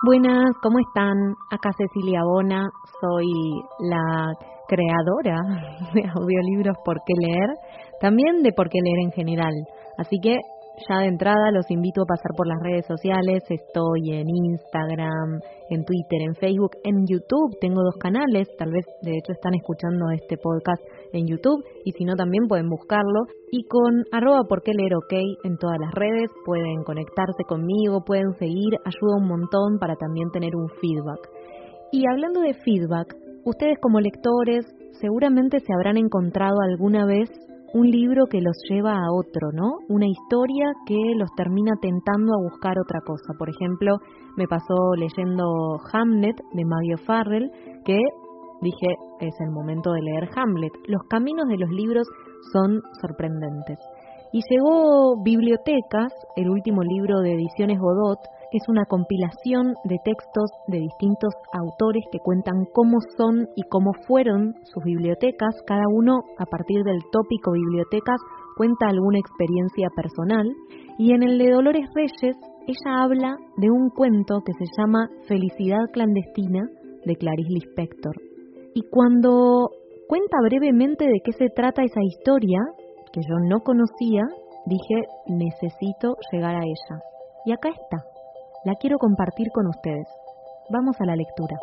Buenas, ¿cómo están? Acá Cecilia Bona, soy la creadora de audiolibros Por qué leer, también de Por qué leer en general. Así que ya de entrada los invito a pasar por las redes sociales, estoy en Instagram, en Twitter, en Facebook, en YouTube, tengo dos canales, tal vez de hecho están escuchando este podcast en YouTube y si no también pueden buscarlo y con arroba por leer ok en todas las redes pueden conectarse conmigo, pueden seguir, ayuda un montón para también tener un feedback. Y hablando de feedback, ustedes como lectores seguramente se habrán encontrado alguna vez un libro que los lleva a otro, ¿no? Una historia que los termina tentando a buscar otra cosa. Por ejemplo, me pasó leyendo Hamlet de Maggie Farrell, que dije, es el momento de leer Hamlet. Los caminos de los libros son sorprendentes. Y llegó Bibliotecas, el último libro de Ediciones Godot, es una compilación de textos de distintos autores que cuentan cómo son y cómo fueron sus bibliotecas. Cada uno, a partir del tópico bibliotecas, cuenta alguna experiencia personal. Y en el de Dolores Reyes, ella habla de un cuento que se llama Felicidad clandestina de Clarice Lispector. Y cuando cuenta brevemente de qué se trata esa historia, que yo no conocía, dije, necesito llegar a ella. Y acá está la quiero compartir con ustedes. Vamos a la lectura.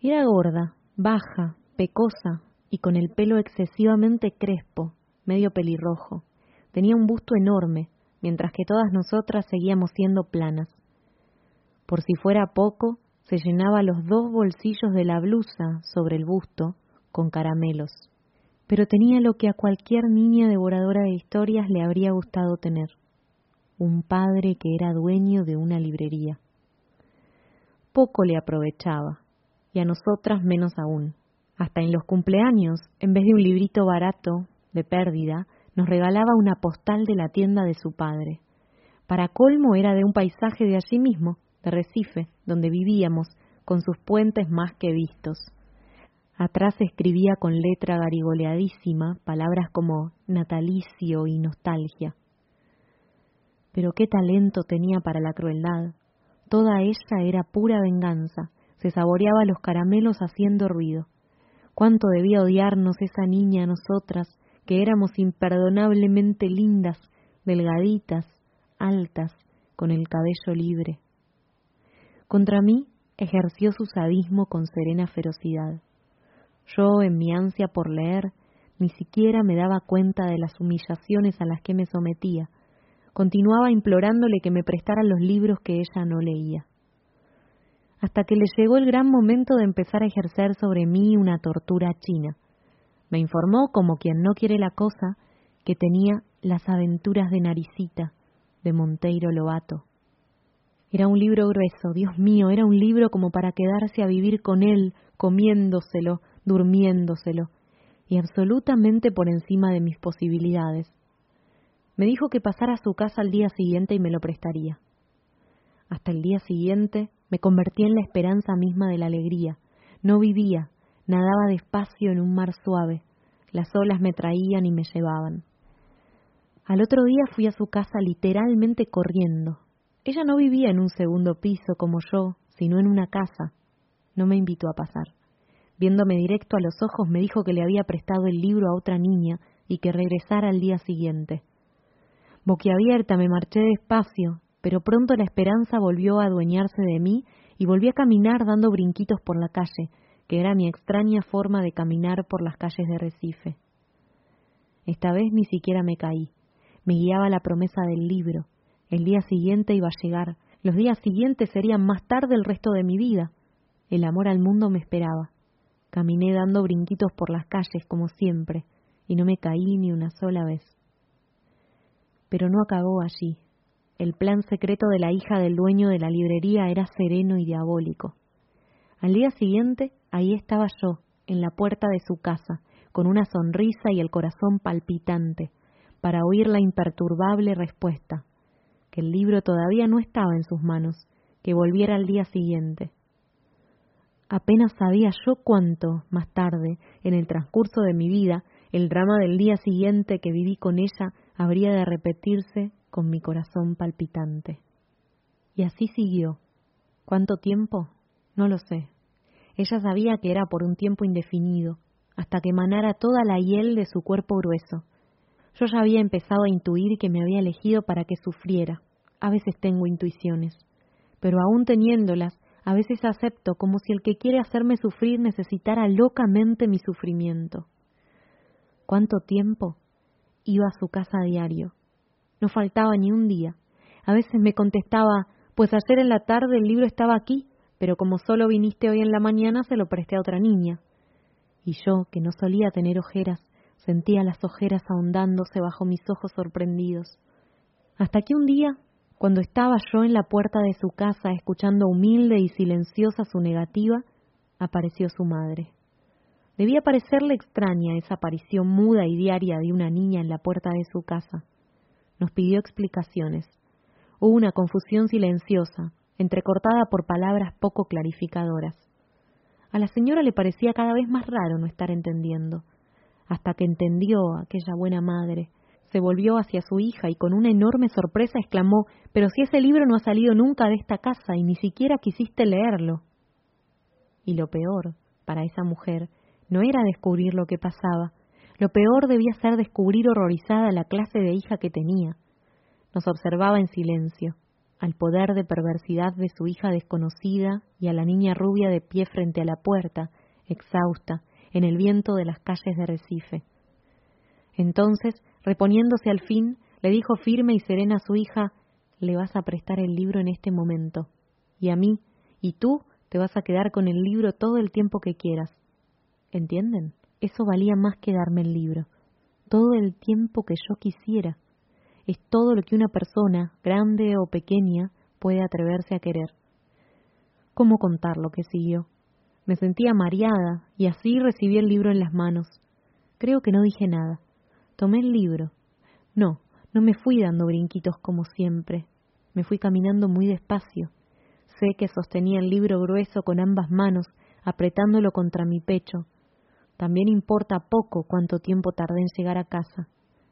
Era gorda, baja, pecosa y con el pelo excesivamente crespo, medio pelirrojo. Tenía un busto enorme, mientras que todas nosotras seguíamos siendo planas. Por si fuera poco, se llenaba los dos bolsillos de la blusa sobre el busto con caramelos. Pero tenía lo que a cualquier niña devoradora de historias le habría gustado tener, un padre que era dueño de una librería. Poco le aprovechaba, y a nosotras menos aún. Hasta en los cumpleaños, en vez de un librito barato, de pérdida, nos regalaba una postal de la tienda de su padre. Para colmo era de un paisaje de allí mismo, Recife, donde vivíamos, con sus puentes más que vistos. Atrás escribía con letra garigoleadísima palabras como natalicio y nostalgia. Pero qué talento tenía para la crueldad. Toda ella era pura venganza, se saboreaba los caramelos haciendo ruido. Cuánto debía odiarnos esa niña a nosotras, que éramos imperdonablemente lindas, delgaditas, altas, con el cabello libre. Contra mí ejerció su sadismo con serena ferocidad. Yo, en mi ansia por leer, ni siquiera me daba cuenta de las humillaciones a las que me sometía. Continuaba implorándole que me prestara los libros que ella no leía. Hasta que le llegó el gran momento de empezar a ejercer sobre mí una tortura china. Me informó, como quien no quiere la cosa, que tenía las aventuras de Naricita, de Monteiro Lobato. Era un libro grueso, Dios mío, era un libro como para quedarse a vivir con él, comiéndoselo, durmiéndoselo, y absolutamente por encima de mis posibilidades. Me dijo que pasara a su casa al día siguiente y me lo prestaría. Hasta el día siguiente me convertí en la esperanza misma de la alegría. No vivía, nadaba despacio en un mar suave. Las olas me traían y me llevaban. Al otro día fui a su casa literalmente corriendo, ella no vivía en un segundo piso como yo, sino en una casa. No me invitó a pasar. Viéndome directo a los ojos me dijo que le había prestado el libro a otra niña y que regresara al día siguiente. Boquiabierta me marché despacio, pero pronto la esperanza volvió a adueñarse de mí y volví a caminar dando brinquitos por la calle, que era mi extraña forma de caminar por las calles de Recife. Esta vez ni siquiera me caí. Me guiaba la promesa del libro. El día siguiente iba a llegar, los días siguientes serían más tarde el resto de mi vida. El amor al mundo me esperaba. Caminé dando brinquitos por las calles como siempre, y no me caí ni una sola vez. Pero no acabó allí. El plan secreto de la hija del dueño de la librería era sereno y diabólico. Al día siguiente, ahí estaba yo, en la puerta de su casa, con una sonrisa y el corazón palpitante, para oír la imperturbable respuesta, que el libro todavía no estaba en sus manos, que volviera al día siguiente. Apenas sabía yo cuánto, más tarde, en el transcurso de mi vida, el drama del día siguiente que viví con ella habría de repetirse con mi corazón palpitante. Y así siguió. ¿Cuánto tiempo? No lo sé. Ella sabía que era por un tiempo indefinido, hasta que emanara toda la hiel de su cuerpo grueso. Yo ya había empezado a intuir que me había elegido para que sufriera. A veces tengo intuiciones, pero aún teniéndolas, a veces acepto como si el que quiere hacerme sufrir necesitara locamente mi sufrimiento. ¿Cuánto tiempo? Iba a su casa a diario. No faltaba ni un día. A veces me contestaba, pues ayer en la tarde el libro estaba aquí, pero como solo viniste hoy en la mañana se lo presté a otra niña. Y yo, que no solía tener ojeras, sentía las ojeras ahondándose bajo mis ojos sorprendidos. Hasta que un día, cuando estaba yo en la puerta de su casa escuchando humilde y silenciosa su negativa, apareció su madre. Debía parecerle extraña esa aparición muda y diaria de una niña en la puerta de su casa. Nos pidió explicaciones. Hubo una confusión silenciosa, entrecortada por palabras poco clarificadoras. A la señora le parecía cada vez más raro no estar entendiendo, hasta que entendió aquella buena madre. Se volvió hacia su hija y con una enorme sorpresa exclamó Pero si ese libro no ha salido nunca de esta casa y ni siquiera quisiste leerlo. Y lo peor, para esa mujer, no era descubrir lo que pasaba, lo peor debía ser descubrir horrorizada la clase de hija que tenía. Nos observaba en silencio al poder de perversidad de su hija desconocida y a la niña rubia de pie frente a la puerta, exhausta, en el viento de las calles de Recife. Entonces, reponiéndose al fin, le dijo firme y serena a su hija, le vas a prestar el libro en este momento, y a mí, y tú te vas a quedar con el libro todo el tiempo que quieras. ¿Entienden? Eso valía más que darme el libro, todo el tiempo que yo quisiera es todo lo que una persona, grande o pequeña, puede atreverse a querer. ¿Cómo contar lo que siguió? Me sentía mareada y así recibí el libro en las manos. Creo que no dije nada. Tomé el libro. No, no me fui dando brinquitos como siempre. Me fui caminando muy despacio. Sé que sostenía el libro grueso con ambas manos, apretándolo contra mi pecho. También importa poco cuánto tiempo tardé en llegar a casa.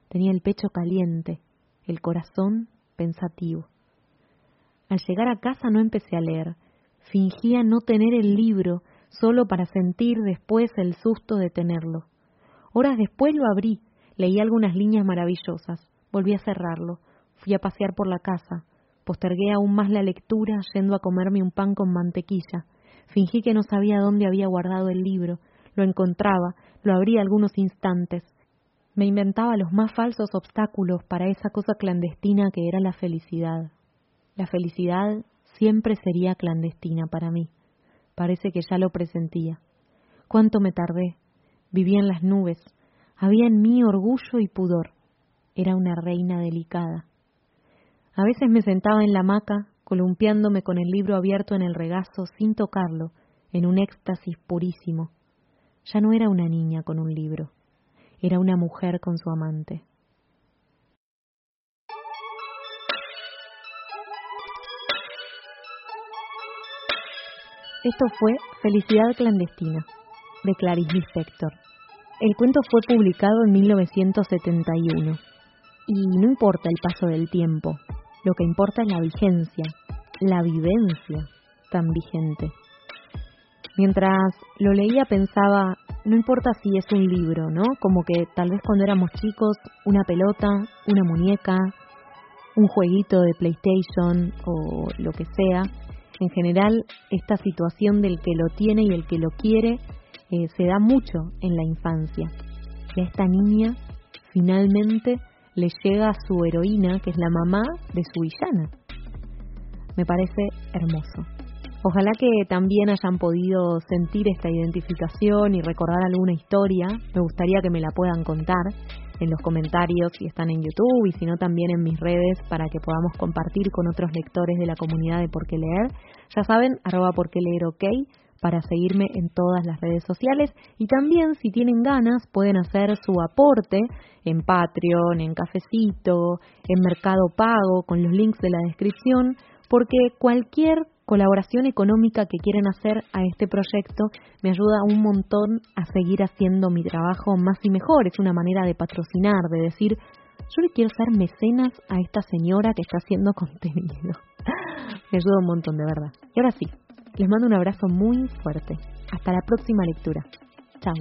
Tenía el pecho caliente, el corazón pensativo. Al llegar a casa no empecé a leer, fingía no tener el libro solo para sentir después el susto de tenerlo. Horas después lo abrí, leí algunas líneas maravillosas, volví a cerrarlo, fui a pasear por la casa, postergué aún más la lectura yendo a comerme un pan con mantequilla, fingí que no sabía dónde había guardado el libro, lo encontraba, lo abrí algunos instantes, me inventaba los más falsos obstáculos para esa cosa clandestina que era la felicidad. La felicidad siempre sería clandestina para mí. Parece que ya lo presentía. ¿Cuánto me tardé? Vivía en las nubes. Había en mí orgullo y pudor. Era una reina delicada. A veces me sentaba en la hamaca, columpiándome con el libro abierto en el regazo sin tocarlo, en un éxtasis purísimo. Ya no era una niña con un libro era una mujer con su amante. Esto fue Felicidad clandestina, de Clarice Lispector. El cuento fue publicado en 1971. Y no importa el paso del tiempo, lo que importa es la vigencia, la vivencia tan vigente. Mientras lo leía pensaba, no importa si es un libro, ¿no? Como que tal vez cuando éramos chicos, una pelota, una muñeca, un jueguito de PlayStation o lo que sea. En general, esta situación del que lo tiene y el que lo quiere eh, se da mucho en la infancia. Y a esta niña finalmente le llega a su heroína, que es la mamá de su villana. Me parece hermoso. Ojalá que también hayan podido sentir esta identificación y recordar alguna historia. Me gustaría que me la puedan contar en los comentarios si están en YouTube y si no también en mis redes para que podamos compartir con otros lectores de la comunidad de Por qué Leer. Ya saben, arroba por leer ok para seguirme en todas las redes sociales y también si tienen ganas pueden hacer su aporte en Patreon, en Cafecito, en Mercado Pago con los links de la descripción porque cualquier colaboración económica que quieren hacer a este proyecto me ayuda un montón a seguir haciendo mi trabajo más y mejor. Es una manera de patrocinar, de decir, yo le quiero ser mecenas a esta señora que está haciendo contenido. me ayuda un montón, de verdad. Y ahora sí, les mando un abrazo muy fuerte. Hasta la próxima lectura. Chao.